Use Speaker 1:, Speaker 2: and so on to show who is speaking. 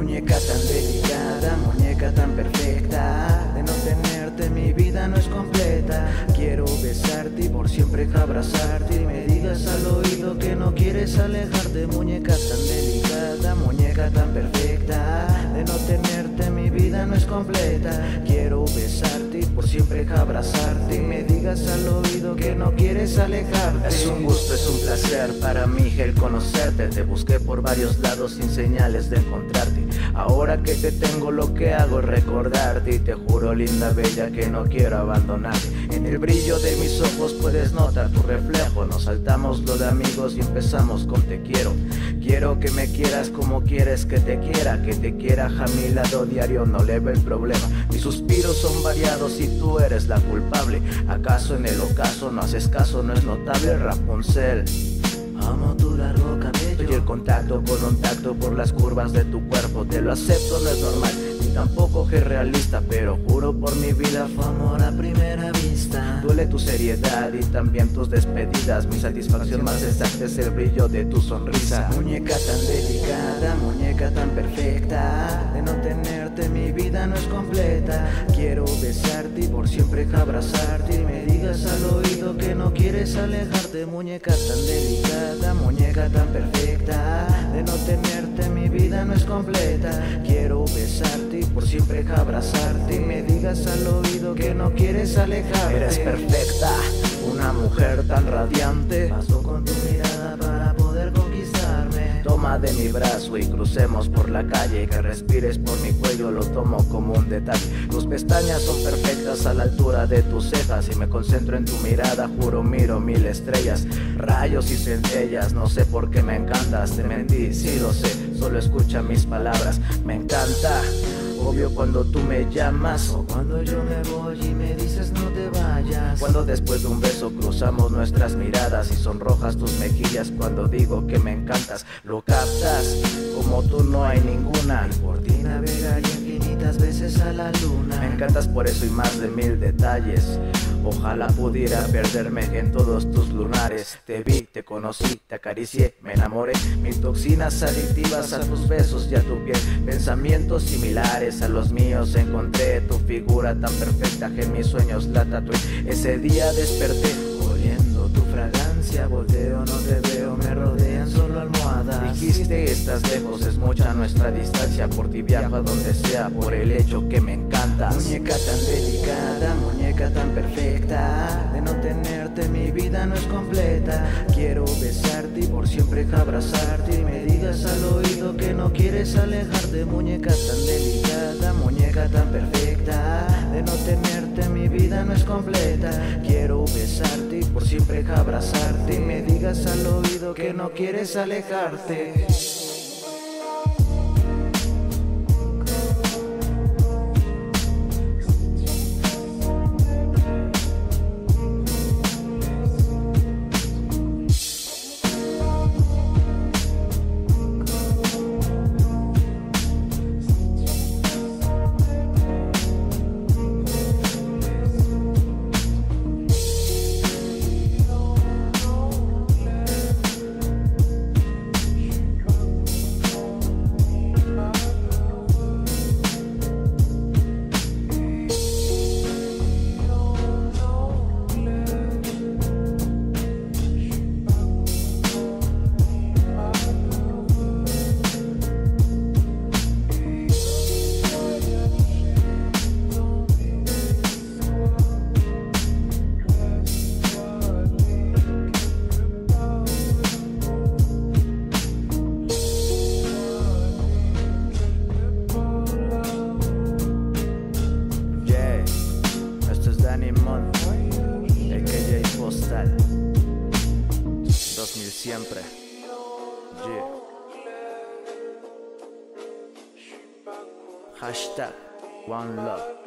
Speaker 1: Muñeca tan delicada, muñeca tan perfecta. De no tenerte mi vida no es completa. Quiero besarte y por siempre abrazarte. Y me digas al oído que no quieres alejarte. Muñeca tan delicada, no es completa. Quiero besarte y por siempre abrazarte. Y me digas al oído que no quieres alejarte.
Speaker 2: Es un gusto, es un placer para mí el conocerte. Te busqué por varios lados sin señales de encontrarte. Ahora que te tengo lo que hago es recordarte y te juro linda bella que no quiero abandonarte. En el brillo de mis ojos puedes notar tu reflejo. Nos saltamos lo de amigos y empezamos con te quiero. Quiero que me quieras como quieres que te quiera, que te quiera a mi lado diario, no le el problema. Mis suspiros son variados y tú eres la culpable. ¿Acaso en el ocaso no haces caso? No es notable Rapunzel.
Speaker 1: Amo tu largo cabello
Speaker 2: Y el contacto con un tacto por las curvas de tu cuerpo Te lo acepto, no es normal, ni tampoco es realista Pero juro por mi vida
Speaker 1: fue amor a primera vista
Speaker 2: Duele tu seriedad y también tus despedidas Mi satisfacción más exacta es el brillo de tu sonrisa
Speaker 1: Muñeca tan delicada, muñeca tan perfecta De no tenerte mi no es completa. Quiero besarte y por siempre abrazarte Y me digas al oído que no quieres alejarte Muñeca tan delicada, muñeca tan perfecta. De no tenerte mi vida no es completa. Quiero besarte y por siempre abrazarte Y me digas al oído que no quieres alejarte.
Speaker 2: Eres perfecta, una mujer tan mi brazo y crucemos por la calle. Que respires por mi cuello, lo tomo como un detalle. Tus pestañas son perfectas a la altura de tus cejas. Y me concentro en tu mirada, juro miro mil estrellas. Rayos y centellas, no sé por qué me encantas Te mentí, sí lo sé, solo escucha mis palabras. Me encanta Obvio cuando tú me llamas.
Speaker 1: O cuando yo me voy y me dices no te vayas
Speaker 2: Cuando después de un beso cruzamos nuestras miradas Y son rojas tus mejillas cuando digo que me encantas Lo captas, como tú no hay ninguna.
Speaker 1: Y por ti navegaría
Speaker 2: Me encantas por eso y más de mil detalles. Ojalá pudiera perderme en todos tus lunares. Te vi, te conocí, te acaricié, me enamoré. Mil toxinas adictivas a tus besos y a tu piel. Pensamientos similares a los míos. Encontré Tu figura tan perfecta que mis sueños la tatué. Ese día desperté
Speaker 1: fragancia Volteo, no te veo, me rodean solo almohadas.
Speaker 2: Dijiste estás lejos, es mucha nuestra distancia. Por ti viajo a donde sea, por el hecho que me encantas
Speaker 1: Muñeca tan delicada, muñeca tan perfecta. De no tenerte mi vida no es completa. Quiero besarte y por siempre abrazarte. Y me digas al oído que no quieres alejarte. Muñeca tan delicada, muñeca tan perfecta. De no tenerte mi vida no es completa besarte por siempre abrazarte. Me digas al oído que no quieres alejarte
Speaker 2: siempre. Yeah. Hashtag One Love